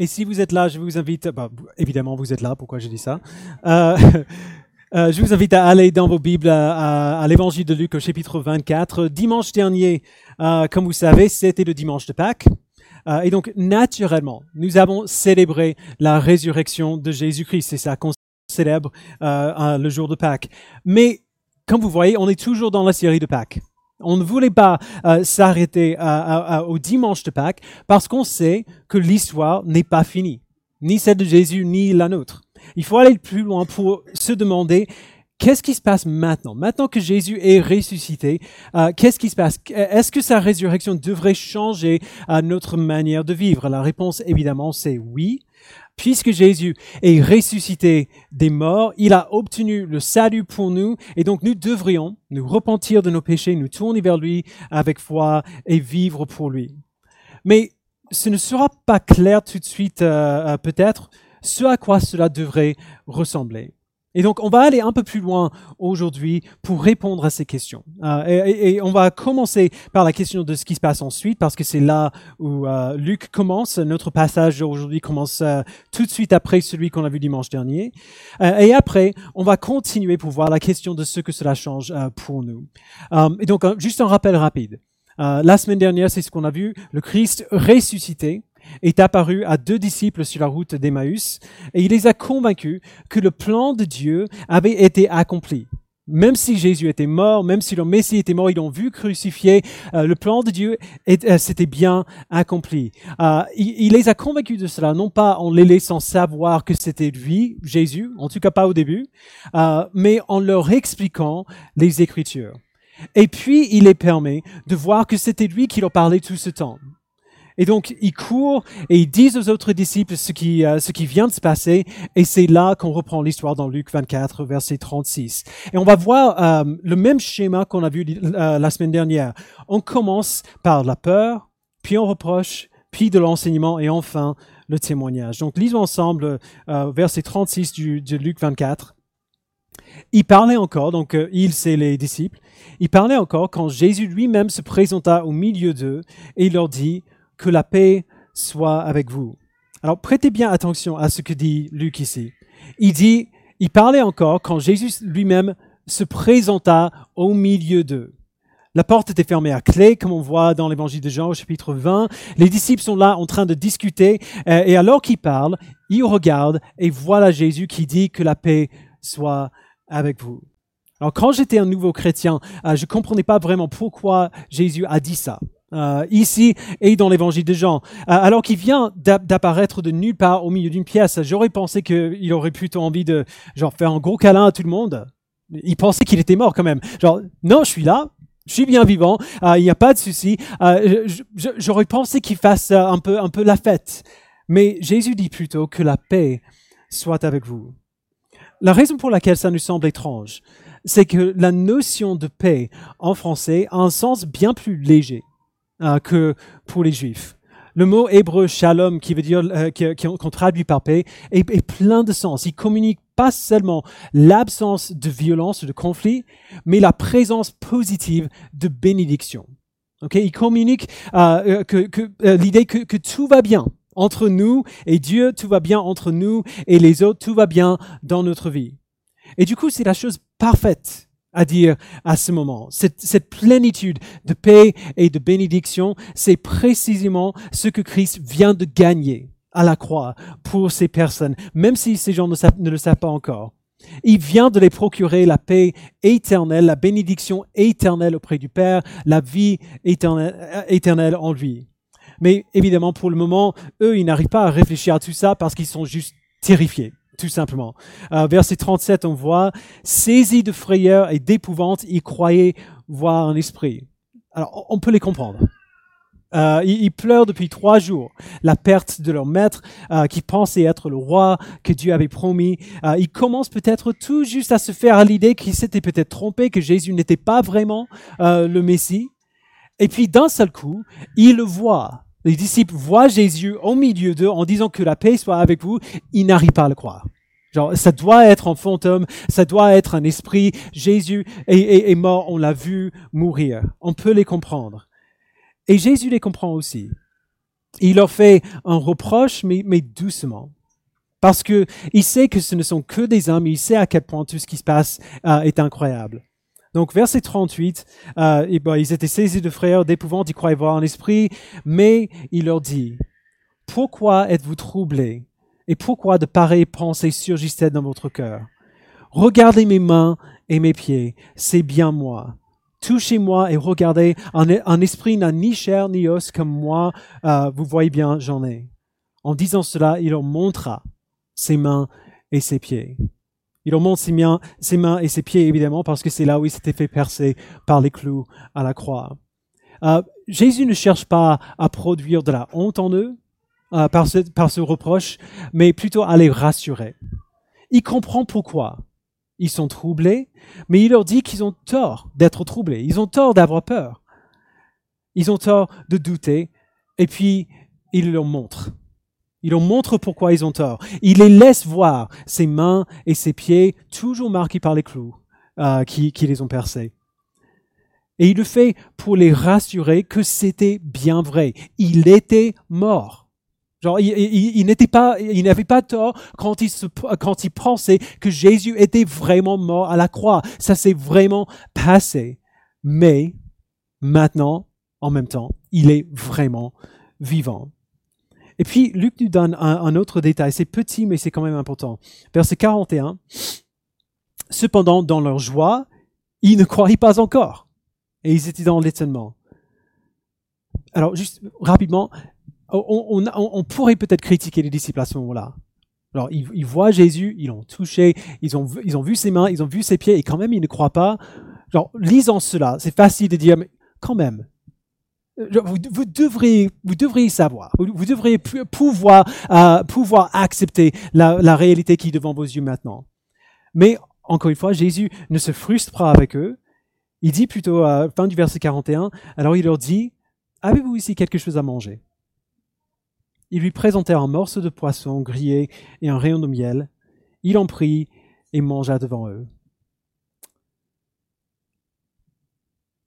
Et si vous êtes là, je vous invite, bah, évidemment vous êtes là, pourquoi je dis ça? Euh, euh, Je vous invite à aller dans vos Bibles à, l'évangile de Luc au chapitre 24. Dimanche dernier, euh, comme vous savez, c'était le dimanche de Pâques. Euh, et donc, naturellement, nous avons célébré la résurrection de Jésus-Christ. C'est ça qu'on célèbre le jour de Pâques. Mais, comme vous voyez, on est toujours dans la série de Pâques. On ne voulait pas euh, s'arrêter au dimanche de Pâques parce qu'on sait que l'histoire n'est pas finie, ni celle de Jésus, ni la nôtre. Il faut aller plus loin pour se demander qu'est-ce qui se passe maintenant? Maintenant que Jésus est ressuscité, euh, qu'est-ce qui se passe? Est-ce que sa résurrection devrait changer euh, notre manière de vivre? La réponse, évidemment, c'est oui puisque Jésus est ressuscité des morts, il a obtenu le salut pour nous, et donc nous devrions nous repentir de nos péchés, nous tourner vers lui avec foi et vivre pour lui. Mais ce ne sera pas clair tout de suite, euh, euh, peut-être, ce à quoi cela devrait ressembler. Et donc, on va aller un peu plus loin aujourd'hui pour répondre à ces questions. Euh, et, on va commencer par la question de ce qui se passe ensuite, parce que c'est là où euh, Luc commence. Notre passage aujourd'hui commence euh, tout de suite après celui qu'on a vu dimanche dernier. et après, on va continuer pour voir la question de ce que cela change pour nous. et donc, juste un rappel rapide. la semaine dernière, c'est ce qu'on a vu, le Christ ressuscité est apparu à deux disciples sur la route d'Emmaüs et il les a convaincus que le plan de Dieu avait été accompli. Même si Jésus était mort, même si le Messie était mort, ils l'ont vu crucifié, euh, le plan de Dieu euh, s'était bien accompli. Euh, il, les a convaincus de cela, non pas en les laissant savoir que c'était lui, Jésus, en tout cas pas au début, mais en leur expliquant les Écritures. Et puis, il les permet de voir que c'était lui qui leur parlait tout ce temps. Et donc, ils courent et ils disent aux autres disciples ce qui, euh, ce qui vient de se passer. Et c'est là qu'on reprend l'histoire dans Luc 24, verset 36. Et on va voir euh, le même schéma qu'on a vu euh, la semaine dernière. On commence par la peur, puis on reproche, puis de l'enseignement et enfin le témoignage. Donc, lisons ensemble verset 36 du, de Luc 24. Il parlait encore, donc il, c'est les disciples, il parlait encore quand Jésus lui-même se présenta au milieu d'eux et il leur dit, que la paix soit avec vous. Alors prêtez bien attention à ce que dit Luc ici. Il dit, il parlait encore quand Jésus lui-même se présenta au milieu d'eux. La porte était fermée à clé, comme on voit dans l'évangile de Jean au chapitre 20. Les disciples sont là en train de discuter, euh, et alors qu'ils parlent, ils regardent et voilà Jésus qui dit que la paix soit avec vous. Alors quand j'étais un nouveau chrétien, euh, je comprenais pas vraiment pourquoi Jésus a dit ça. Euh, ici et dans l'évangile de Jean. Euh, alors qu'il vient d'apparaître de nulle part au milieu d'une pièce, j'aurais pensé qu'il aurait plutôt envie de genre faire un gros câlin à tout le monde. Il pensait qu'il était mort quand même. Genre, non, je suis là, je suis bien vivant, euh, il n'y a pas de souci. j'aurais pensé qu'il fasse un peu, un peu la fête. Mais Jésus dit plutôt que la paix soit avec vous. La raison pour laquelle ça nous semble étrange, c'est que la notion de paix en français a un sens bien plus léger. Euh, que pour les Juifs. Le mot hébreu shalom, qui veut dire euh, qu'on traduit par paix, est, plein de sens. Il communique pas seulement l'absence de violence, de conflit, mais la présence positive de bénédiction. Okay? Il communique euh, que, que l'idée que, que tout va bien entre nous et Dieu, tout va bien entre nous et les autres, tout va bien dans notre vie. Et du coup, c'est la chose parfaite à dire à ce moment. Cette, cette, plénitude de paix et de bénédiction, c'est précisément ce que Christ vient de gagner à la croix pour ces personnes, même si ces gens ne, le savent pas encore. Il vient de les procurer la paix éternelle, la bénédiction éternelle auprès du Père, la vie éternelle, euh, éternelle en lui. Mais évidemment, pour le moment, eux, ils n'arrivent pas à réfléchir à tout ça parce qu'ils sont juste terrifiés tout simplement. Euh, verset 37, on voit, saisi de frayeur et d'épouvante, ils croyaient voir un esprit. Alors, on peut les comprendre. Euh, ils, pleurent depuis trois jours la perte de leur maître euh, qui pensait être le roi que Dieu avait promis. Euh, ils commencent peut-être tout juste à se faire à l'idée qu'ils s'étaient peut-être trompés, que Jésus n'était pas vraiment euh, le Messie. Et puis d'un seul coup, ils le voient les disciples voient Jésus au milieu d'eux en disant que la paix soit avec vous, ils n'arrivent pas à le croire. Genre, ça doit être un fantôme, ça doit être un esprit. Jésus est, mort, on l'a vu mourir. On peut les comprendre. Et Jésus les comprend aussi. il leur fait un reproche, mais, mais doucement. Parce que il sait que ce ne sont que des hommes, il sait à quel point tout ce qui se passe euh, est incroyable. Donc, verset 38, euh, et ben, ils étaient saisis de frères, d'épouvante, ils croyaient voir un esprit, mais il leur dit, pourquoi êtes-vous troublés et pourquoi de pareilles pensées surgissent-elles dans votre cœur? Regardez mes mains et mes pieds, c'est bien moi. Touchez-moi et regardez, un, esprit n'a ni chair ni os comme moi, euh, vous voyez bien, j'en ai. En disant cela, il leur montra ses mains et ses pieds. Il leur montre ses mains, ses mains et ses pieds, évidemment, parce que c'est là où il s'était fait percer par les clous à la croix. Euh, Jésus ne cherche pas à produire de la honte en eux euh, par, ce, par ce reproche, mais plutôt à les rassurer. Il comprend pourquoi ils sont troublés, mais il leur dit qu'ils ont tort d'être troublés, ils ont tort d'avoir peur, ils ont tort de douter, et puis il leur montre. Il leur montre pourquoi ils ont tort. Il les laisse voir ses mains et ses pieds toujours marqués par les clous euh, qui, qui les ont percés. Et il le fait pour les rassurer que c'était bien vrai. Il était mort. Genre, il, il, n'était pas, il n'avait pas tort quand il, se, quand il pensait que Jésus était vraiment mort à la croix. Ça s'est vraiment passé. Mais maintenant, en même temps, il est vraiment vivant. Et puis, Luc nous donne un, autre détail. C'est petit, mais c'est quand même important. Verset 41. Cependant, dans leur joie, ils ne croyaient pas encore. Et ils étaient dans l'étonnement. Alors, juste rapidement, on, pourrait peut-être critiquer les disciples à ce moment-là. Alors, ils, voient Jésus, ils l'ont touché, ils ont, ils ont vu ses mains, ils ont vu ses pieds, et quand même, ils ne croient pas. Genre, lisant cela, c'est facile de dire, mais quand même, vous, vous, devriez, vous savoir, vous, devriez pouvoir, euh, pouvoir accepter la, réalité qui est devant vos yeux maintenant. Mais, encore une fois, Jésus ne se frustre pas avec eux. Il dit plutôt, à fin du verset 41, alors il leur dit, avez-vous ici quelque chose à manger? Ils lui présentèrent un morceau de poisson grillé et un rayon de miel. Il en prit et mangea devant eux.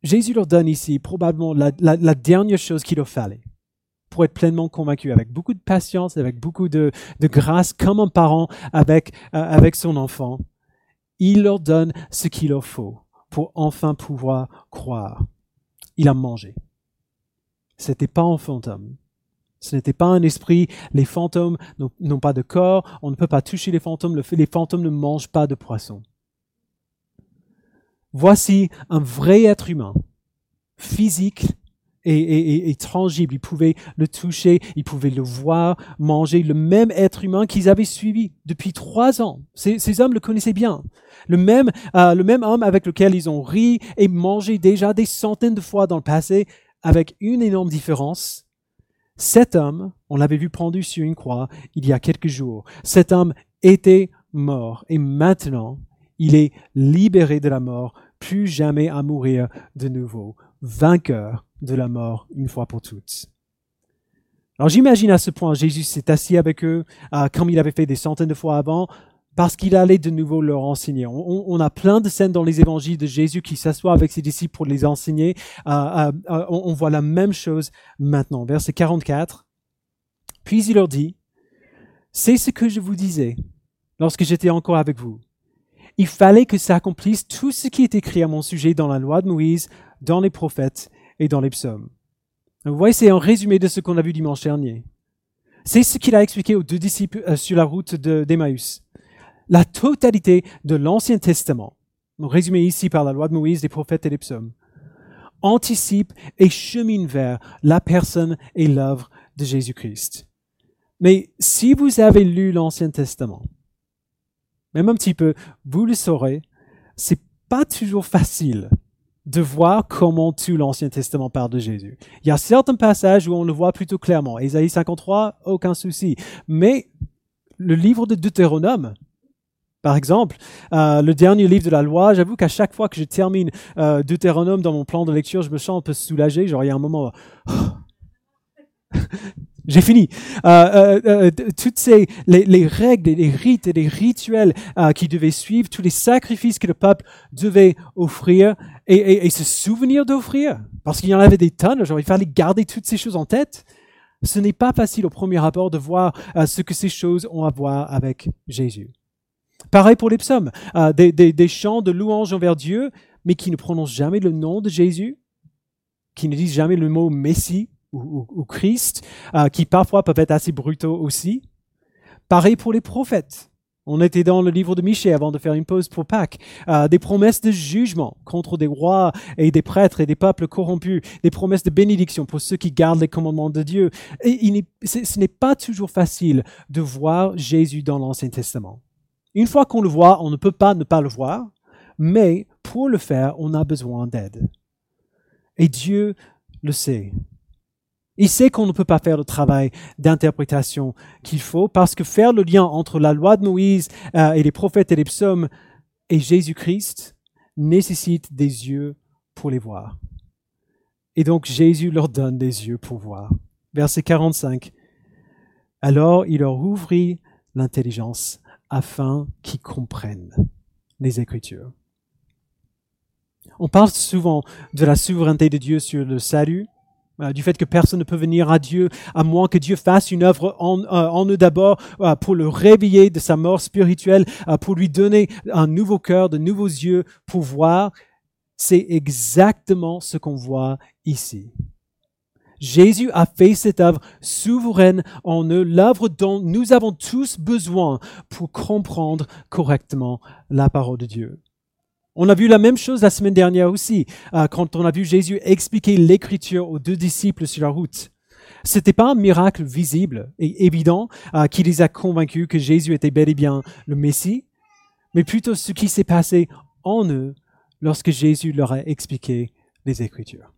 Jésus leur donne ici probablement la, dernière chose qu'il leur fallait pour être pleinement convaincu, avec beaucoup de patience, avec beaucoup de, grâce, comme un parent avec, euh, avec son enfant. Il leur donne ce qu'il leur faut pour enfin pouvoir croire. Il a mangé. C'était pas un fantôme. Ce n'était pas un esprit. Les fantômes n'ont pas de corps. On ne peut pas toucher les fantômes. Les fantômes ne mangent pas de poisson. Voici un vrai être humain, physique et, tangible. Ils pouvaient le toucher, ils pouvaient le voir, manger. Le même être humain qu'ils avaient suivi depuis trois ans. Ces, hommes le connaissaient bien. Le même, euh, le même homme avec lequel ils ont ri et mangé déjà des centaines de fois dans le passé, avec une énorme différence cet homme, on l'avait vu pendu sur une croix il y a quelques jours. Cet homme était mort et maintenant il est libéré de la mort, plus jamais à mourir de nouveau, vainqueur de la mort une fois pour toutes. Alors j'imagine à ce point Jésus s'est assis avec eux, euh, comme il avait fait des centaines de fois avant, parce qu'il allait de nouveau leur enseigner. On, a plein de scènes dans les évangiles de Jésus qui s'assoit avec ses disciples pour les enseigner. Euh, euh, euh, on, voit la même chose maintenant. Verset 44. Puis il leur dit, c'est ce que je vous disais lorsque j'étais encore avec vous. Il fallait que s'accomplisse tout ce qui est écrit à mon sujet dans la loi de Moïse, dans les prophètes et dans les psaumes. Vous voyez, c'est un résumé de ce qu'on a vu dimanche dernier. C'est ce qu'il a expliqué aux deux disciples sur la route d'Emmaüs la totalité de l'Ancien Testament, résumé ici par la loi de Moïse, des prophètes et des psaumes, anticipe et chemine vers la personne et l'œuvre de Jésus-Christ. Mais si vous avez lu l'Ancien Testament, même un petit peu, vous le saurez, c'est pas toujours facile de voir comment tout l'Ancien Testament parle de Jésus. Il y a certains passages où on le voit plutôt clairement. Ésaïe 53, aucun souci. Mais le livre de Deutéronome, par exemple, euh, le dernier livre de la loi, j'avoue qu'à chaque fois que je termine euh, Deutéronome dans mon plan de lecture, je me sens un peu soulagé. Genre, il y a un moment, j'ai fini. Euh, euh, toutes ces les, les, règles, les rites et les rituels qui devaient suivre, tous les sacrifices que le peuple devait offrir et, et, et se souvenir d'offrir, parce qu'il y en avait des tonnes. Genre, il fallait garder toutes ces choses en tête. Ce n'est pas facile au premier abord de voir euh, ce que ces choses ont à voir avec Jésus. Pareil pour les psaumes, euh, des, chants de louange envers Dieu, mais qui ne prononcent jamais le nom de Jésus, qui ne disent jamais le mot Messie ou, Christ, euh, qui parfois peuvent être assez brutaux aussi. Pareil pour les prophètes. On était dans le livre de Michée avant de faire une pause pour Pâques. Euh, des promesses de jugement contre des rois et des prêtres et des peuples corrompus. Des promesses de bénédiction pour ceux qui gardent les commandements de Dieu. Et ce n'est pas toujours facile de voir Jésus dans l'Ancien Testament. Une fois qu'on le voit, on ne peut pas ne pas le voir. Mais pour le faire, on a besoin d'aide. Et Dieu le sait. Il sait qu'on ne peut pas faire le travail d'interprétation qu'il faut parce que faire le lien entre la loi de Moïse euh, et les prophètes et les psaumes et Jésus-Christ nécessite des yeux pour les voir. Et donc Jésus leur donne des yeux pour voir. Verset 45. Alors il leur ouvrit l'intelligence afin qu'ils comprennent les Écritures. On parle souvent de la souveraineté de Dieu sur le salut, du fait que personne ne peut venir à Dieu à moins que Dieu fasse une œuvre en, euh, eux d'abord euh, pour le réveiller de sa mort spirituelle, pour lui donner un nouveau cœur, de nouveaux yeux pour voir. C'est exactement ce qu'on voit ici. Jésus a fait cette œuvre souveraine en eux, l'œuvre dont nous avons tous besoin pour comprendre correctement la parole de Dieu. On a vu la même chose la semaine dernière aussi, euh, quand on a vu Jésus expliquer l'écriture aux deux disciples sur la route. C'était pas un miracle visible et évident euh, qui les a convaincus que Jésus était bel et bien le Messie, mais plutôt ce qui s'est passé en eux lorsque Jésus leur a expliqué les Écritures.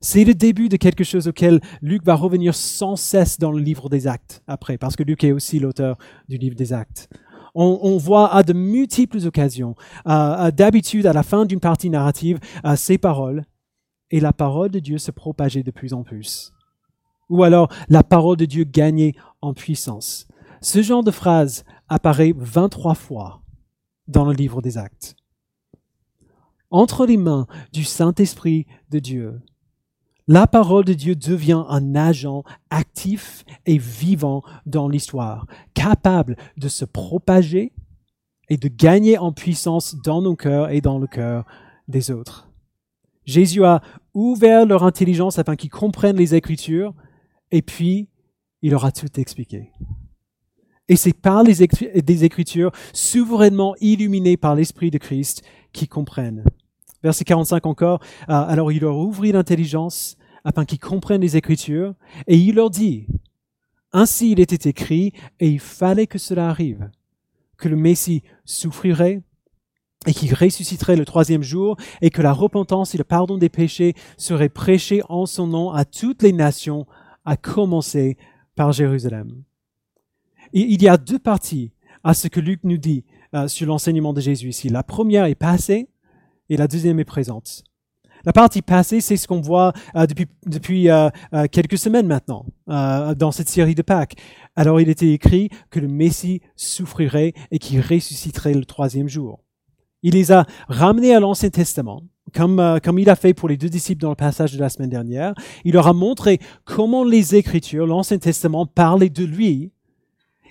C'est le début de quelque chose auquel Luc va revenir sans cesse dans le livre des Actes après, parce que Luc est aussi l'auteur du livre des Actes on, voit à de multiples occasions, d'habitude à la fin d'une partie narrative, ces paroles, et la parole de Dieu se propageait de plus en plus. Ou alors la parole de Dieu gagnait en puissance. Ce genre de phrase apparaît 23 fois dans le livre des actes. Entre les mains du Saint-Esprit de Dieu, la parole de Dieu devient un agent actif et vivant dans l'histoire, capable de se propager et de gagner en puissance dans nos cœurs et dans le cœur des autres. Jésus a ouvert leur intelligence afin qu'ils comprennent les Écritures, et puis il leur a tout expliqué. Et c'est par les des Écritures souverainement illuminées par l'Esprit de Christ qu'ils comprennent. Verset 45 encore, euh, alors il leur ouvrit l'intelligence afin qu'ils comprennent les Écritures, et il leur dit, ainsi il était écrit, et il fallait que cela arrive, que le Messie souffrirait, et qu'il ressusciterait le troisième jour, et que la repentance et le pardon des péchés seraient prêchés en son nom à toutes les nations, à commencer par Jérusalem. il y a deux parties à ce que Luc nous dit euh, sur l'enseignement de Jésus ici. La première est passée et la deuxième est présente. La partie passée, c'est ce qu'on voit euh, depuis, depuis euh, euh, quelques semaines maintenant dans cette série de Pâques. Alors il était écrit que le Messie souffrirait et qu'il ressusciterait le troisième jour. Il les a ramenés à l'Ancien Testament, comme, comme il a fait pour les deux disciples dans le passage de la semaine dernière. Il leur a montré comment les Écritures, l'Ancien Testament, parlaient de lui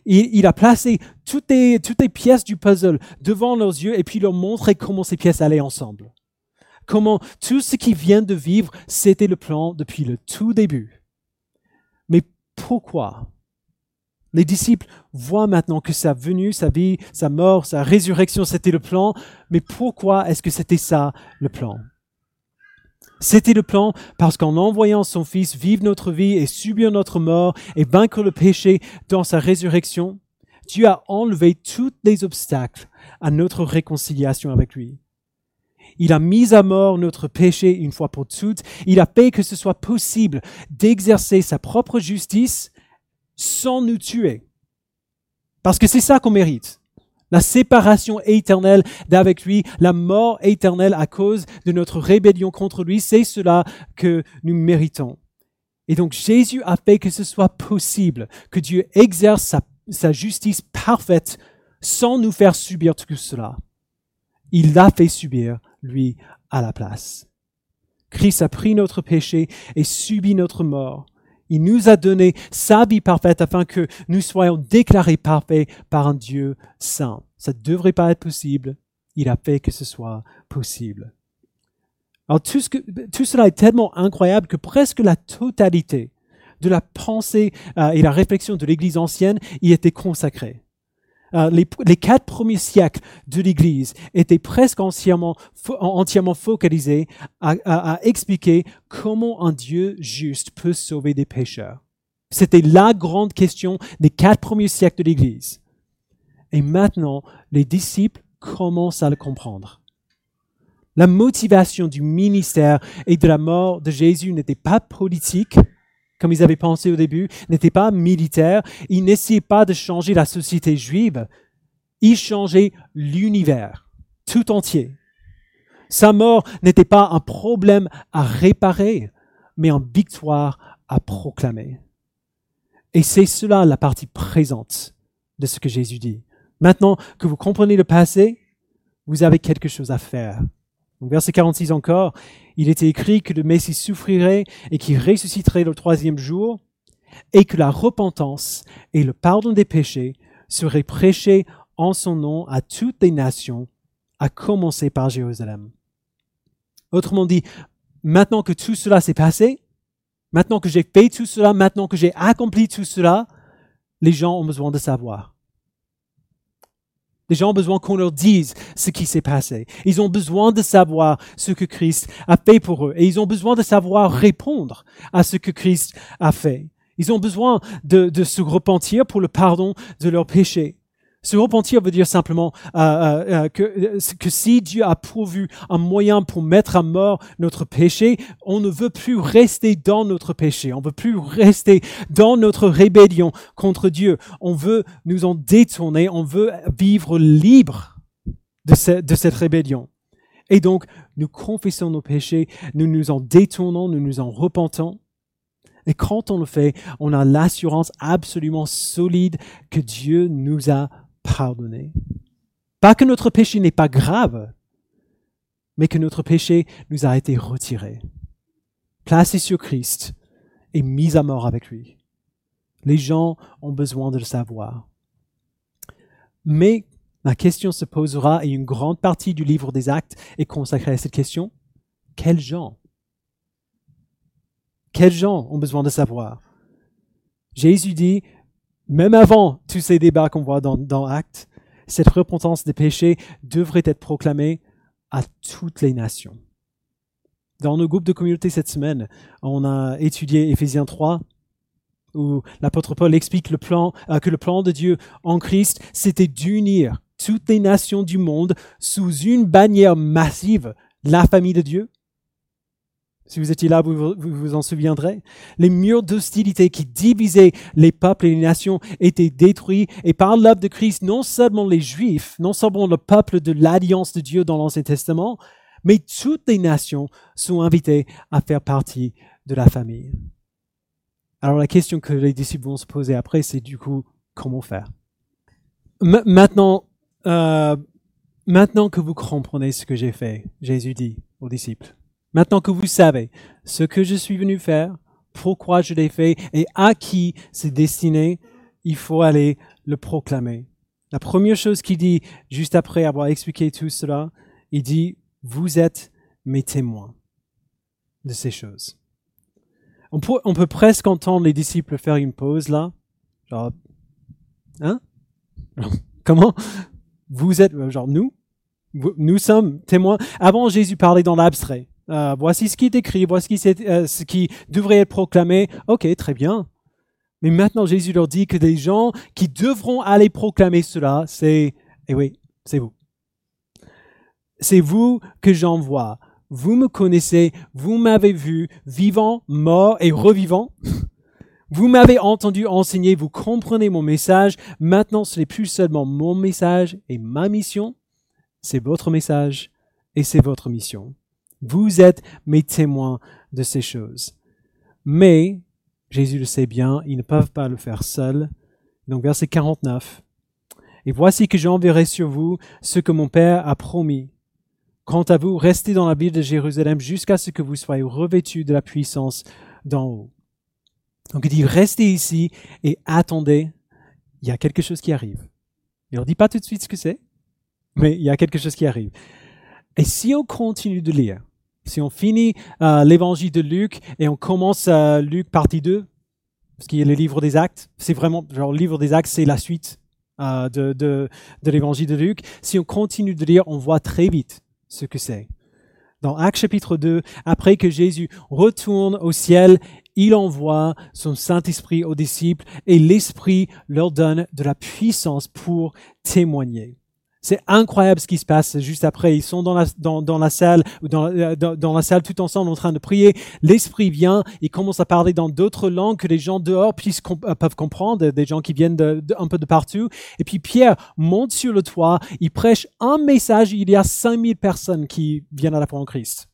il, il, a placé toutes les, toutes les pièces du puzzle devant leurs yeux et puis leur montré comment ces pièces allaient ensemble. Comment tout ce qui vient de vivre, c'était le plan depuis le tout début. Mais pourquoi? Les disciples voient maintenant que sa venue, sa vie, sa mort, sa résurrection, c'était le plan, mais pourquoi est-ce que c'était ça le plan? C'était le plan parce qu'en envoyant son Fils vivre notre vie et subir notre mort et vaincre le péché dans sa résurrection, Dieu a enlevé tous les obstacles à notre réconciliation avec lui. Il a mis à mort notre péché une fois pour toutes. Il a fait que ce soit possible d'exercer sa propre justice sans nous tuer. Parce que c'est ça qu'on mérite. La séparation éternelle d'avec lui, la mort éternelle à cause de notre rébellion contre lui, c'est cela que nous méritons. Et donc Jésus a fait que ce soit possible, que Dieu exerce sa, sa justice parfaite sans nous faire subir tout cela. Il l'a fait subir lui à la place. Christ a pris notre péché et subi notre mort. Il nous a donné sa vie parfaite afin que nous soyons déclarés parfaits par un Dieu saint. Ça ne devrait pas être possible. Il a fait que ce soit possible. Alors tout, ce que, tout cela est tellement incroyable que presque la totalité de la pensée euh, et la réflexion de l'Église ancienne y était consacrée. Euh, les, quatre premiers siècles de l'Église étaient presque entièrement, entièrement focalisés à, à, expliquer comment un Dieu juste peut sauver des pécheurs. C'était la grande question des quatre premiers siècles de l'Église. Et maintenant, les disciples commencent à le comprendre. La motivation du ministère et de la mort de Jésus n'était pas politique, comme ils avaient pensé au début, n'était pas militaire. Il n'essayait pas de changer la société juive. Il changeait l'univers tout entier. Sa mort n'était pas un problème à réparer, mais une victoire à proclamer. Et c'est cela la partie présente de ce que Jésus dit. Maintenant que vous comprenez le passé, vous avez quelque chose à faire. Donc, verset 46 encore, il était écrit que le Messie souffrirait et qu'il ressusciterait le troisième jour, et que la repentance et le pardon des péchés seraient prêchés en son nom à toutes les nations, à commencer par Jérusalem. Autrement dit, maintenant que tout cela s'est passé, maintenant que j'ai fait tout cela, maintenant que j'ai accompli tout cela, les gens ont besoin de savoir. Les gens ont besoin qu'on leur dise ce qui s'est passé. Ils ont besoin de savoir ce que Christ a fait pour eux. Et ils ont besoin de savoir répondre à ce que Christ a fait. Ils ont besoin de, de se repentir pour le pardon de leurs péchés. Se repentir veut dire simplement euh, euh, euh, que, que si Dieu a pourvu un moyen pour mettre à mort notre péché, on ne veut plus rester dans notre péché, on ne veut plus rester dans notre rébellion contre Dieu. On veut nous en détourner, on veut vivre libre de, de cette rébellion. Et donc, nous confessons nos péchés, nous nous en détournons, nous nous en repentons. Et quand on le fait, on a l'assurance absolument solide que Dieu nous a pardonné. Pas que notre péché n'est pas grave, mais que notre péché nous a été retiré, placé sur Christ et mis à mort avec lui. Les gens ont besoin de le savoir. Mais la question se posera, et une grande partie du livre des actes est consacrée à cette question. Quels gens? Quels gens ont besoin de savoir? Jésus dit, même avant tous ces débats qu'on voit dans, Actes, cette repentance des péchés devrait être proclamée à toutes les nations. Dans nos groupes de communauté cette semaine, on a étudié Éphésiens 3, où l'apôtre Paul explique euh, que le plan de Dieu en Christ, c'était d'unir toutes les nations du monde sous une bannière massive, la famille de Dieu, si vous étiez là, vous vous, en souviendrez. Les murs d'hostilité qui divisaient les peuples et les nations étaient détruits et par l'œuvre de Christ, non seulement les Juifs, non seulement le peuple de l'alliance de Dieu dans l'Ancien Testament, mais toutes les nations sont invitées à faire partie de la famille. Alors la question que les disciples vont se poser après, c'est du coup, comment faire? Maintenant, euh, maintenant que vous comprenez ce que j'ai fait, Jésus dit aux disciples, Maintenant que vous savez ce que je suis venu faire, pourquoi je l'ai fait et à qui c'est destiné, il faut aller le proclamer. La première chose qu'il dit juste après avoir expliqué tout cela, il dit, vous êtes mes témoins de ces choses. On peut, presque entendre les disciples faire une pause là. Genre, hein? Comment? Vous êtes, genre nous? Nous sommes témoins. Avant, Jésus parlait dans l'abstrait. Euh, voici ce qui est écrit, voici euh, ce qui devrait être proclamé. Ok, très bien. Mais maintenant, Jésus leur dit que des gens qui devront aller proclamer cela, c'est, eh oui, c'est vous. C'est vous que j'envoie. Vous me connaissez, vous m'avez vu, vivant, mort et revivant. Vous m'avez entendu enseigner, vous comprenez mon message. Maintenant, ce n'est plus seulement mon message et ma mission, c'est votre message et c'est votre mission. Vous êtes mes témoins de ces choses. Mais, Jésus le sait bien, ils ne peuvent pas le faire seuls. Donc verset 49. Et voici que j'enverrai sur vous ce que mon Père a promis. Quant à vous, restez dans la ville de Jérusalem jusqu'à ce que vous soyez revêtus de la puissance d'en haut. Donc il dit, restez ici et attendez, il y a quelque chose qui arrive. Il ne dit pas tout de suite ce que c'est, mais il y a quelque chose qui arrive. Et si on continue de lire, si on finit euh, l'évangile de Luc et on commence euh, Luc partie 2, ce qui est le livre des actes, c'est vraiment, genre le livre des actes, c'est la suite euh, de, de, de l'évangile de Luc. Si on continue de lire, on voit très vite ce que c'est. Dans Actes chapitre 2, après que Jésus retourne au ciel, il envoie son Saint-Esprit aux disciples et l'Esprit leur donne de la puissance pour témoigner. C'est incroyable ce qui se passe juste après. Ils sont dans la, salle, dans, euh, dans, la salle tout ensemble en train de prier. L'esprit vient, il commence à parler dans d'autres langues que les gens dehors puissent, euh, peuvent comprendre, des gens qui viennent de, un peu de partout. Et puis Pierre monte sur le toit, il prêche un message, il y a 5000 personnes qui viennent à la foi en Christ.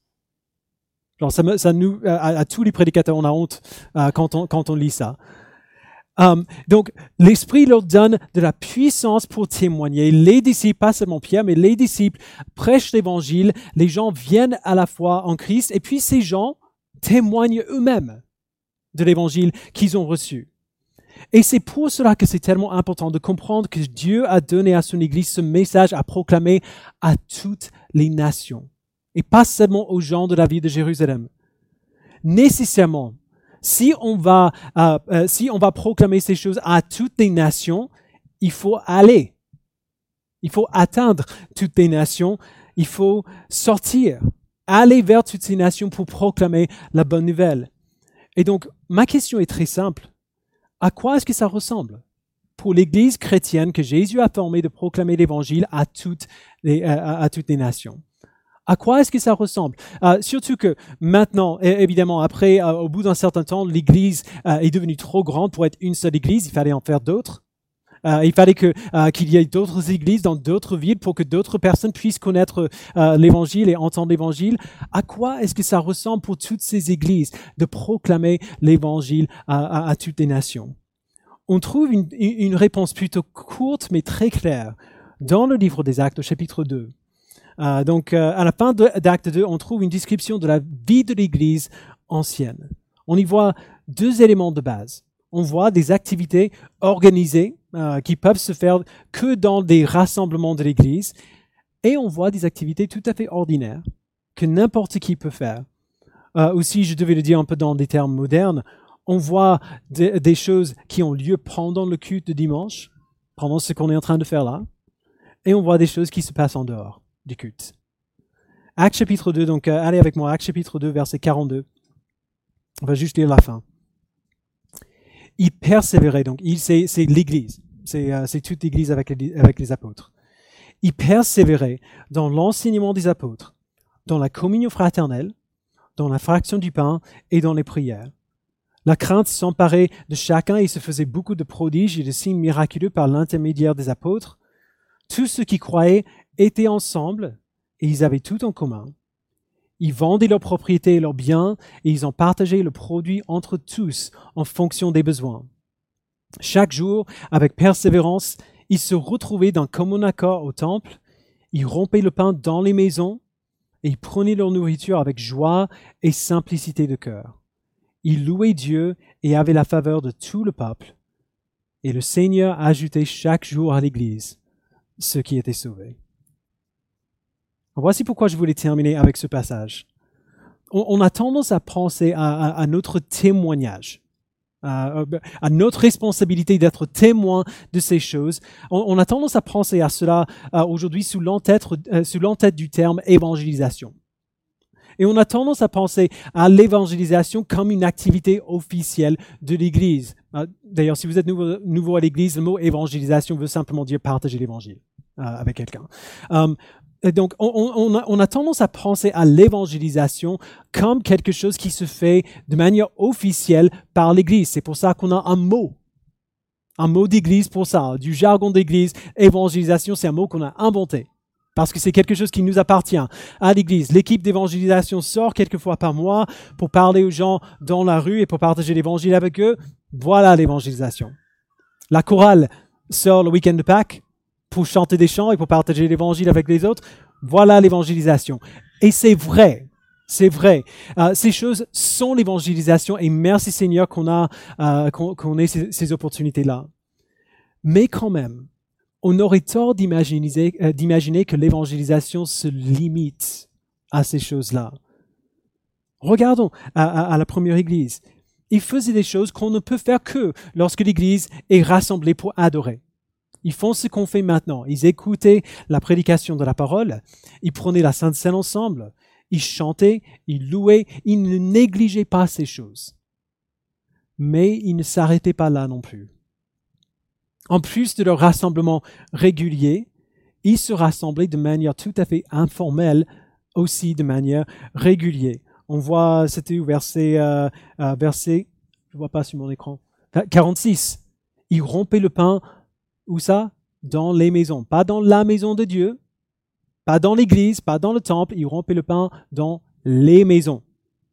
Genre ça, nous, à, tous les prédicateurs, on a honte euh, quand, on, quand on lit ça. Um, donc, l'Esprit leur donne de la puissance pour témoigner. Les disciples, pas seulement Pierre, mais les disciples prêchent l'Évangile. Les gens viennent à la foi en Christ. Et puis, ces gens témoignent eux-mêmes de l'Évangile qu'ils ont reçu. Et c'est pour cela que c'est tellement important de comprendre que Dieu a donné à son Église ce message à proclamer à toutes les nations. Et pas seulement aux gens de la ville de Jérusalem. Nécessairement, si on va, euh, euh, si on va proclamer ces choses à toutes les nations, il faut aller. Il faut atteindre toutes les nations. Il faut sortir, aller vers toutes ces nations pour proclamer la bonne nouvelle. Et donc, ma question est très simple. À quoi est-ce que ça ressemble? Pour l'Église chrétienne que Jésus a formée de proclamer l'Évangile à toutes les, euh, à toutes les nations à quoi est-ce que ça ressemble? Euh, Surtout que maintenant, évidemment, après, euh, au bout d'un certain temps, l'Église euh, est devenue trop grande pour être une seule Église. Il fallait en faire d'autres. il fallait qu'il y ait d'autres églises dans d'autres villes pour que d'autres personnes puissent connaître l'Évangile et entendre l'Évangile. À quoi est-ce que ça ressemble pour toutes ces églises de proclamer l'Évangile à, à, toutes les nations? On trouve une, une réponse plutôt courte mais très claire dans le livre des Actes au chapitre 2. Euh, donc, euh, à la fin d'acte 2, on trouve une description de la vie de l'Église ancienne. On y voit deux éléments de base. On voit des activités organisées euh, qui peuvent se faire que dans des rassemblements de l'Église, et on voit des activités tout à fait ordinaires que n'importe qui peut faire. aussi, je devais le dire un peu dans des termes modernes, on voit des choses qui ont lieu pendant le culte de dimanche, pendant ce qu'on est en train de faire là, et on voit des choses qui se passent en dehors du culte. Acte chapitre 2, donc euh, allez avec moi, Acte chapitre 2, verset 42. On va juste lire la fin. Il persévérait, donc c'est, l'Église, c'est, euh, toute l'Église avec les, avec les apôtres. Il persévérait dans l'enseignement des apôtres, dans la communion fraternelle, dans la fraction du pain et dans les prières. La crainte s'emparait de chacun et se faisait beaucoup de prodiges et de signes miraculeux par l'intermédiaire des apôtres. Tous ceux qui croyaient étaient ensemble et ils avaient tout en commun. Ils vendaient leurs propriétés et leurs biens et ils en partageaient le produit entre tous en fonction des besoins. Chaque jour, avec persévérance, ils se retrouvaient d'un commun accord au temple, ils rompaient le pain dans les maisons et ils prenaient leur nourriture avec joie et simplicité de cœur. Ils louaient Dieu et avaient la faveur de tout le peuple. Et le Seigneur ajoutait chaque jour à l'Église ceux qui étaient sauvés. Voici pourquoi je voulais terminer avec ce passage. On, a tendance à penser à, notre témoignage, à, notre responsabilité d'être témoin de ces choses. On, a tendance à penser à cela euh, aujourd'hui sous l'entête euh, du terme évangélisation. Et on a tendance à penser à l'évangélisation comme une activité officielle de l'Église. Euh, d'ailleurs, si vous êtes nouveau à l'Église, le mot évangélisation veut simplement dire partager l'Évangile avec quelqu'un. Donc, on, a, tendance à penser à l'évangélisation comme quelque chose qui se fait de manière officielle par l'Église. C'est pour ça qu'on a un mot, un mot d'Église pour ça, du jargon d'Église. Évangélisation, c'est un mot qu'on a inventé parce que c'est quelque chose qui nous appartient à l'Église. L'équipe d'évangélisation sort quelques fois par mois pour parler aux gens dans la rue et pour partager l'Évangile avec eux. Voilà l'évangélisation. La chorale sort le week-end de Pâques pour chanter des chants et pour partager l'évangile avec les autres. Voilà l'évangélisation. Et c'est vrai. C'est vrai. Euh, ces choses sont l'évangélisation et merci Seigneur qu'on a euh, qu'on ait ces, opportunités-là. Mais quand même, on aurait tort d'imaginer euh, d'imaginer que l'évangélisation se limite à ces choses-là. Regardons à, la première Église. Ils faisaient des choses qu'on ne peut faire que lorsque l'Église est rassemblée pour adorer. Ils font ce qu'on fait maintenant. Ils écoutaient la prédication de la parole, ils prenaient la Sainte Seine ensemble, ils chantaient, ils louaient, ils ne négligeaient pas ces choses. Mais ils ne s'arrêtaient pas là non plus. En plus de leur rassemblement régulier, ils se rassemblaient de manière tout à fait informelle, aussi de manière régulière. On voit, c'était verset, euh, euh, verset, je vois pas sur mon écran, 46. Ils rompaient le pain, où ça Dans les maisons. Pas dans la maison de Dieu, pas dans l'église, pas dans le temple, ils rompaient le pain dans les maisons.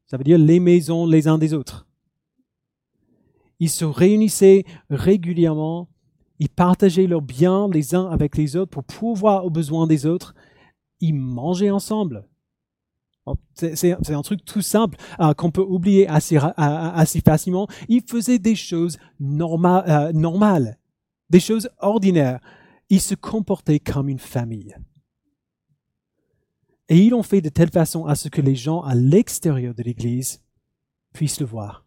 Ça veut dire les maisons les uns des autres. Ils se réunissaient régulièrement, ils partageaient leurs biens les uns avec les autres pour pouvoir aux besoins des autres. Ils mangeaient ensemble. C'est un truc tout simple euh, qu'on peut oublier assez, assez, facilement. Ils faisaient des choses euh, normales, des choses ordinaires. Ils se comportaient comme une famille. Et ils l'ont fait de telle façon à ce que les gens à l'extérieur de l'Église puissent le voir.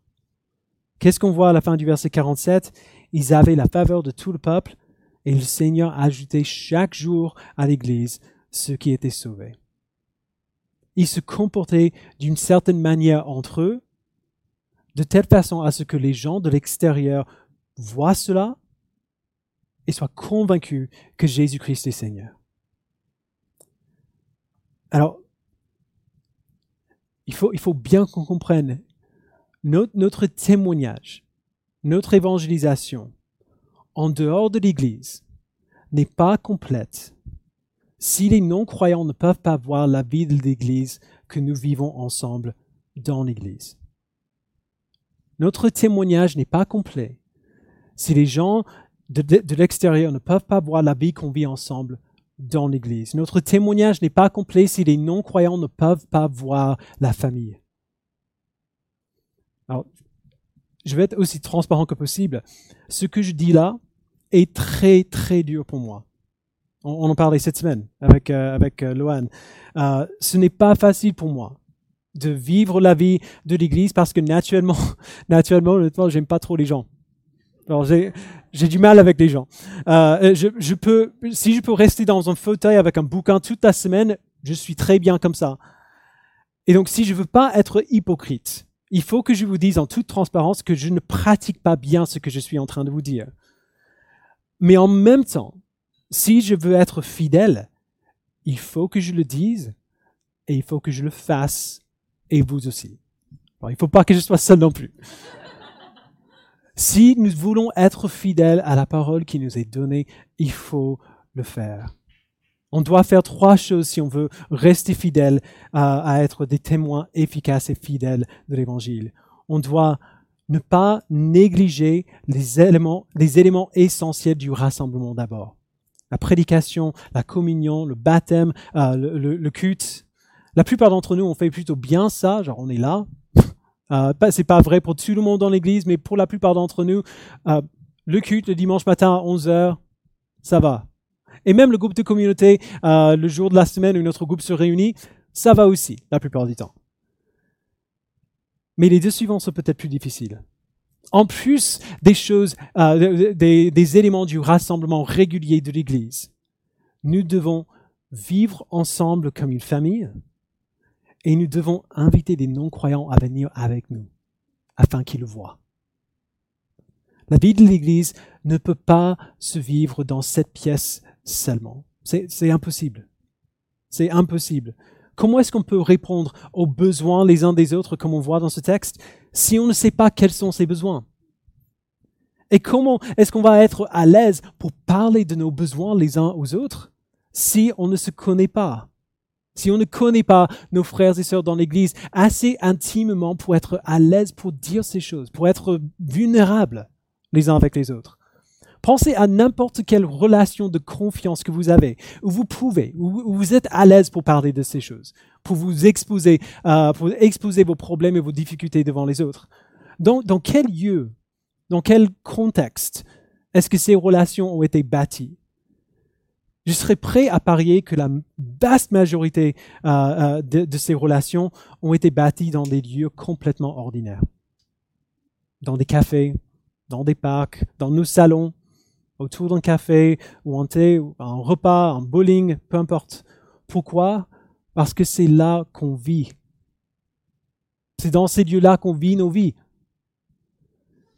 Qu'est-ce qu'on voit à la fin du verset 47 Ils avaient la faveur de tout le peuple et le Seigneur ajoutait chaque jour à l'Église ceux qui étaient sauvés. Ils se comportaient d'une certaine manière entre eux, de telle façon à ce que les gens de l'extérieur voient cela et soient convaincus que Jésus-Christ est Seigneur. Alors, il faut, il faut bien qu'on comprenne notre, notre témoignage, notre évangélisation en dehors de l'Église n'est pas complète si les non-croyants ne peuvent pas voir la vie de l'Église que nous vivons ensemble dans l'Église. Notre témoignage n'est pas complet si les gens de, l'extérieur ne peuvent pas voir la vie qu'on vit ensemble dans l'Église. Notre témoignage n'est pas complet si les non-croyants ne peuvent pas voir la famille. Alors, je vais être aussi transparent que possible. Ce que je dis là est très, très dur pour moi. On, en parlait cette semaine avec, euh, avec euh. Euh, ce n'est pas facile pour moi de vivre la vie de l'Église parce que naturellement, naturellement, honnêtement, j'aime pas trop les gens. Alors j'ai, du mal avec les gens. Euh, je, je, peux, si je peux rester dans un fauteuil avec un bouquin toute la semaine, je suis très bien comme ça. Et donc, si je veux pas être hypocrite, il faut que je vous dise en toute transparence que je ne pratique pas bien ce que je suis en train de vous dire. Mais en même temps, si je veux être fidèle, il faut que je le dise et il faut que je le fasse et vous aussi. Il ne faut pas que je sois seul non plus. Si nous voulons être fidèles à la parole qui nous est donnée, il faut le faire. On doit faire trois choses si on veut rester fidèle à, être des témoins efficaces et fidèles de l'Évangile. On doit ne pas négliger les éléments, les éléments essentiels du rassemblement d'abord. La prédication, la communion, le baptême, euh, le, le culte. La plupart d'entre nous, on fait plutôt bien ça, genre on est là, euh, c'est pas vrai pour tout le monde dans l'église, mais pour la plupart d'entre nous, euh, le culte le dimanche matin à 11h, ça va. Et même le groupe de communauté, euh, le jour de la semaine où notre groupe se réunit, ça va aussi, la plupart du temps. Mais les deux suivants sont peut-être plus difficiles. En plus des choses, euh, des, des éléments du rassemblement régulier de l'Église, nous devons vivre ensemble comme une famille, et nous devons inviter des non-croyants à venir avec nous, afin qu'ils le voient. La vie de l'Église ne peut pas se vivre dans cette pièce seulement. C'est impossible. C'est impossible. Comment est-ce qu'on peut répondre aux besoins les uns des autres, comme on voit dans ce texte, si on ne sait pas quels sont ces besoins? Et comment est-ce qu'on va être à l'aise pour parler de nos besoins les uns aux autres si on ne se connaît pas? Si on ne connaît pas nos frères et sœurs dans l'Église assez intimement pour être à l'aise pour dire ces choses, pour être vulnérables les uns avec les autres. Pensez à n'importe quelle relation de confiance que vous avez, où vous pouvez, où vous êtes à l'aise pour parler de ces choses. pour vous exposer, euh, pour exposer vos problèmes et vos difficultés devant les autres. Dans, dans quel lieu, dans quel contexte est-ce que ces relations ont été bâties? Je serais prêt à parier que la vaste majorité euh, euh, de, de ces relations ont été bâties dans des lieux complètement ordinaires. Dans des cafés, dans des parcs, dans nos salons, autour d'un café ou un thé, ou un repas, un bowling, peu importe. Pourquoi? Parce que c'est là qu'on vit. C'est dans ces lieux-là qu'on vit nos vies.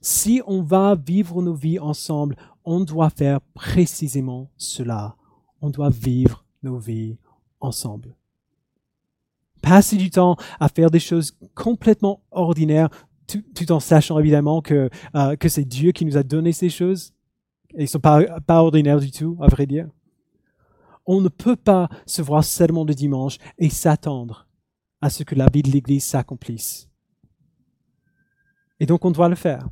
Si on va vivre nos vies ensemble, on doit faire précisément cela. On doit vivre nos vies ensemble. Passer du temps à faire des choses complètement ordinaires, tout, en sachant évidemment que, euh, que c'est Dieu qui nous a donné ces choses, et ils sont pas, pas ordinaires du tout, à vrai dire. On ne peut pas se voir seulement le dimanche et s'attendre à ce que la vie de l'Église s'accomplisse. Et donc on doit le faire.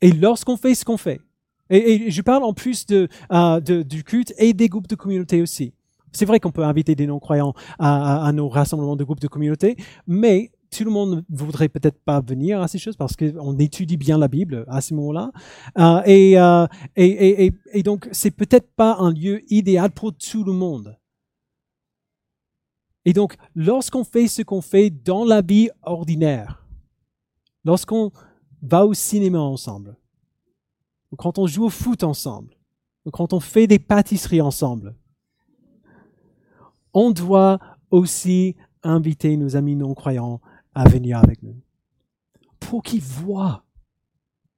Et lorsqu'on fait ce qu'on fait, et, je parle en plus euh, de, du culte et des groupes de communauté aussi. C'est vrai qu'on peut inviter des non-croyants à, nos rassemblements de groupes de communauté, mais tout le monde ne voudrait peut-être pas venir à ces choses parce qu'on étudie bien la Bible à ce moment-là. Euh, euh, et, et, et, et, donc, c'est peut-être pas un lieu idéal pour tout le monde. Et donc, lorsqu'on fait ce qu'on fait dans la vie ordinaire, lorsqu'on va au cinéma ensemble, quand on joue au foot ensemble, ou quand on fait des pâtisseries ensemble, on doit aussi inviter nos amis non-croyants à venir avec nous. Pour qu'ils voient,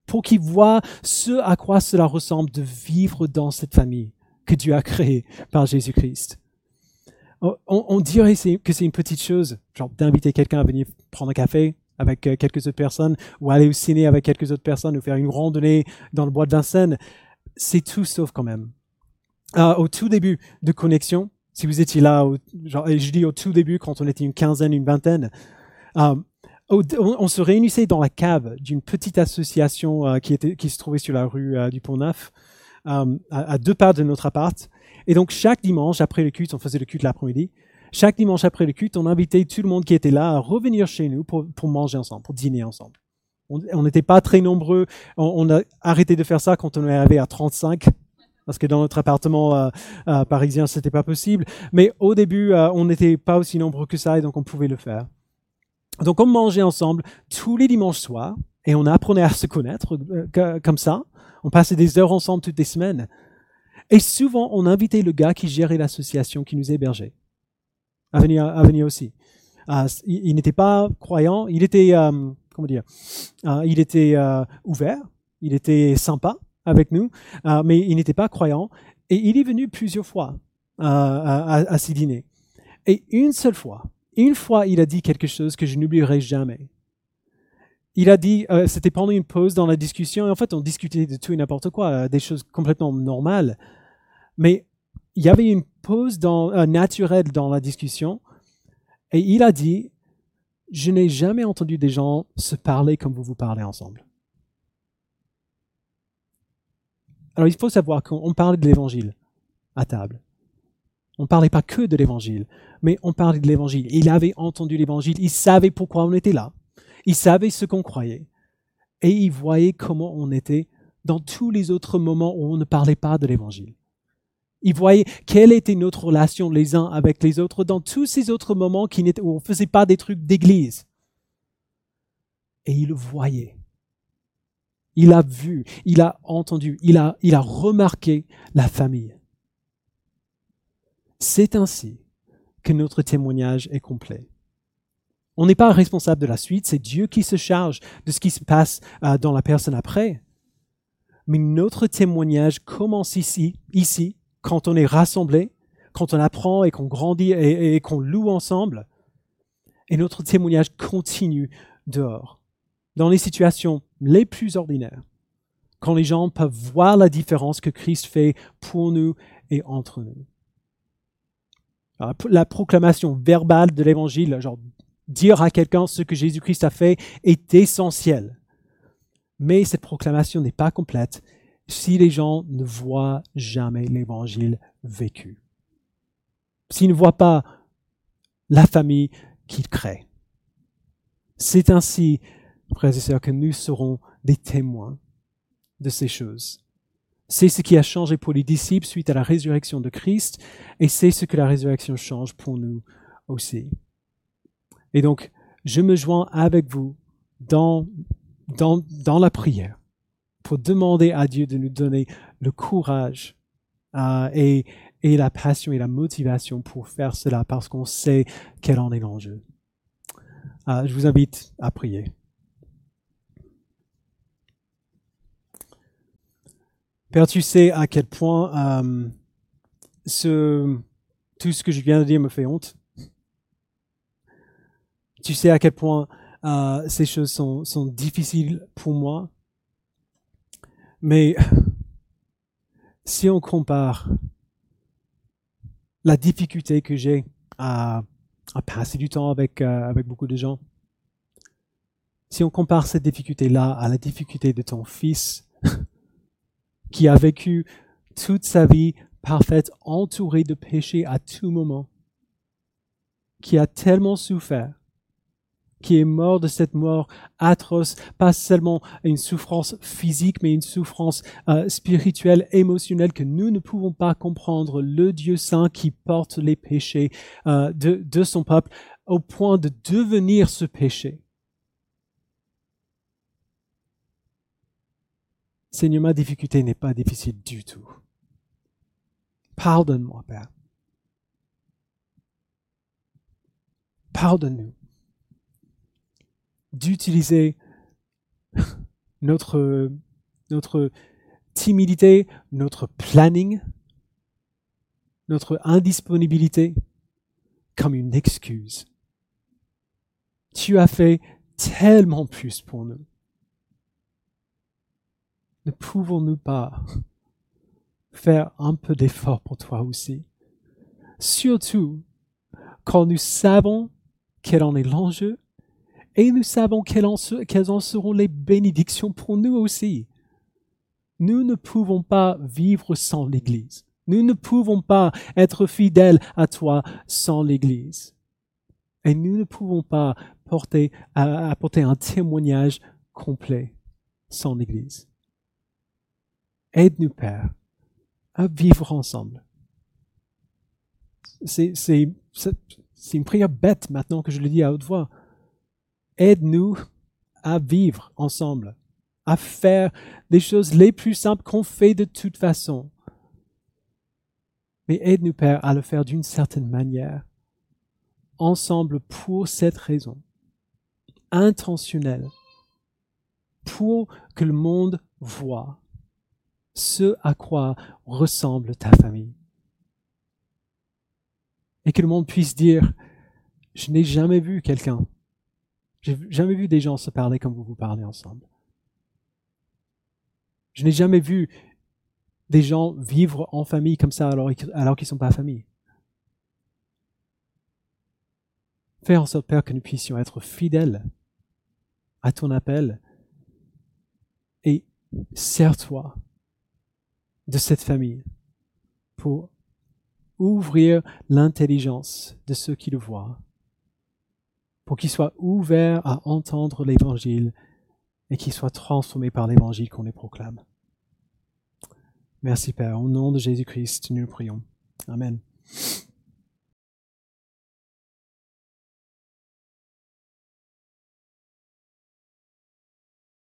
pour qu'ils voient ce à quoi cela ressemble de vivre dans cette famille que Dieu a créée par Jésus-Christ. On, dirait que c'est une petite chose, genre d'inviter quelqu'un à venir prendre un café avec euh, quelques autres personnes, ou aller au ciné avec quelques autres personnes, ou faire une randonnée dans le bois de Vincennes. C'est tout sauf quand même. Euh, au tout début de Connexion, si vous étiez là, genre, je dis au tout début, quand on était une quinzaine, une vingtaine, euh, on, se réunissait dans la cave d'une petite association qui, se trouvait sur la rue du Pont-Neuf, à, deux pas de notre appart. Et donc chaque dimanche après le culte, on faisait le culte l'après-midi. Chaque dimanche après le culte, on invitait tout le monde qui était là à revenir chez nous pour, pour manger ensemble, pour dîner ensemble. On n'était pas très nombreux. On, a arrêté de faire ça quand on est arrivé à 35 parce que dans notre appartement euh, euh, parisien, c'était pas possible. Mais au début, on n'était pas aussi nombreux que ça et donc on pouvait le faire. Donc on mangeait ensemble tous les dimanches soirs et on apprenait à se connaître euh, comme ça. On passait des heures ensemble toutes les semaines. Et souvent, on invitait le gars qui gérait l'association qui nous hébergeait à venir, à venir aussi. Euh, il, n'était pas croyant, il était, euh, comment dire, il était ouvert, il était sympa avec nous, mais il n'était pas croyant. Et il est venu plusieurs fois à, à ces dîners. Et une seule fois, une fois, il a dit quelque chose que je n'oublierai jamais. Il a dit, euh, c'était pendant une pause dans la discussion, et en fait, on discutait de tout et n'importe quoi, euh, des choses complètement normales. Mais il y avait une pause dans, euh, naturelle dans la discussion, et il a dit, je n'ai jamais entendu des gens se parler comme vous vous parlez ensemble. Alors, il faut savoir qu'on parlait de l'évangile à table. On ne parlait pas que de l'évangile, mais on parlait de l'évangile. Il avait entendu l'évangile, il savait pourquoi on était là, il savait ce qu'on croyait, et il voyait comment on était dans tous les autres moments où on ne parlait pas de l'évangile. Il voyait quelle était notre relation les uns avec les autres dans tous ces autres moments qui où on ne faisait pas des trucs d'église. Et il le voyait. Il a vu, il a entendu, il a, il a remarqué la famille. C'est ainsi que notre témoignage est complet. On n'est pas responsable de la suite, c'est Dieu qui se charge de ce qui se passe euh, dans la personne après. Mais notre témoignage commence ici, ici, quand on est rassemblé, quand on apprend et qu'on grandit et, qu'on loue ensemble. Et notre témoignage continue dehors, dans les situations les plus ordinaires, quand les gens peuvent voir la différence que Christ fait pour nous et entre nous la proclamation verbale de l'évangile, genre dire à quelqu'un ce que Jésus-Christ a fait, est essentiel. Mais cette proclamation n'est pas complète si les gens ne voient jamais l'évangile vécu. S'ils ne voient pas la famille qu'il crée. C'est ainsi, frères et sœurs, que nous serons des témoins de ces choses. C'est ce qui a changé pour les disciples suite à la résurrection de Christ, et c'est ce que la résurrection change pour nous aussi. Et donc, je me joins avec vous dans, dans, dans la prière pour demander à Dieu de nous donner le courage euh, et, et la passion et la motivation pour faire cela parce qu'on sait quel en est l'enjeu. Euh, je vous invite à prier. Père, tu sais à quel point euh, ce, tout ce que je viens de dire me fait honte. Tu sais à quel point ces choses sont, sont difficiles pour moi. Mais si on compare la difficulté que j'ai à, à, passer du temps avec, euh, avec beaucoup de gens, si on compare cette difficulté-là à la difficulté de ton fils, qui a vécu toute sa vie parfaite, entouré de péchés à tout moment, qui a tellement souffert, qui est mort de cette mort atroce, pas seulement une souffrance physique, mais une souffrance euh, spirituelle, émotionnelle que nous ne pouvons pas comprendre. Le Dieu saint qui porte les péchés euh, de, de son peuple au point de devenir ce péché. Seigneur, ma difficulté n'est pas difficile du tout. Pardonne-moi, Père. Pardonne-nous d'utiliser notre, notre timidité, notre planning, notre indisponibilité comme une excuse. Tu as fait tellement plus pour nous. Ne pouvons-nous pas faire un peu d'effort pour toi aussi? Surtout quand nous savons quel en est l'enjeu et nous savons quelles en, seront les bénédictions pour nous aussi. Nous ne pouvons pas vivre sans l'Église. Nous ne pouvons pas être fidèles à toi sans l'Église. Et nous ne pouvons pas porter, apporter un témoignage complet sans l'Église. Aide-nous, Père, à vivre ensemble. C'est une prière bête maintenant que je le dis à haute voix. Aide-nous à vivre ensemble, à faire les choses les plus simples qu'on fait de toute façon. Mais aide-nous, Père, à le faire d'une certaine manière, ensemble pour cette raison, intentionnelle, pour que le monde voit ce à quoi ressemble ta famille. Et que le monde puisse dire, je n'ai jamais vu quelqu'un, j'ai jamais vu des gens se parler comme vous vous parlez ensemble. Je n'ai jamais vu des gens vivre en famille comme ça alors, alors qu'ils ne sont pas famille. Fais en sorte, Père, que nous puissions être fidèles à ton appel et sers-toi de cette famille pour ouvrir l'intelligence de ceux qui le voient, pour qu'ils soient ouverts à entendre l'Évangile et qu'ils soient transformés par l'Évangile qu'on les proclame. Merci Père, au nom de Jésus-Christ, nous le prions. Amen.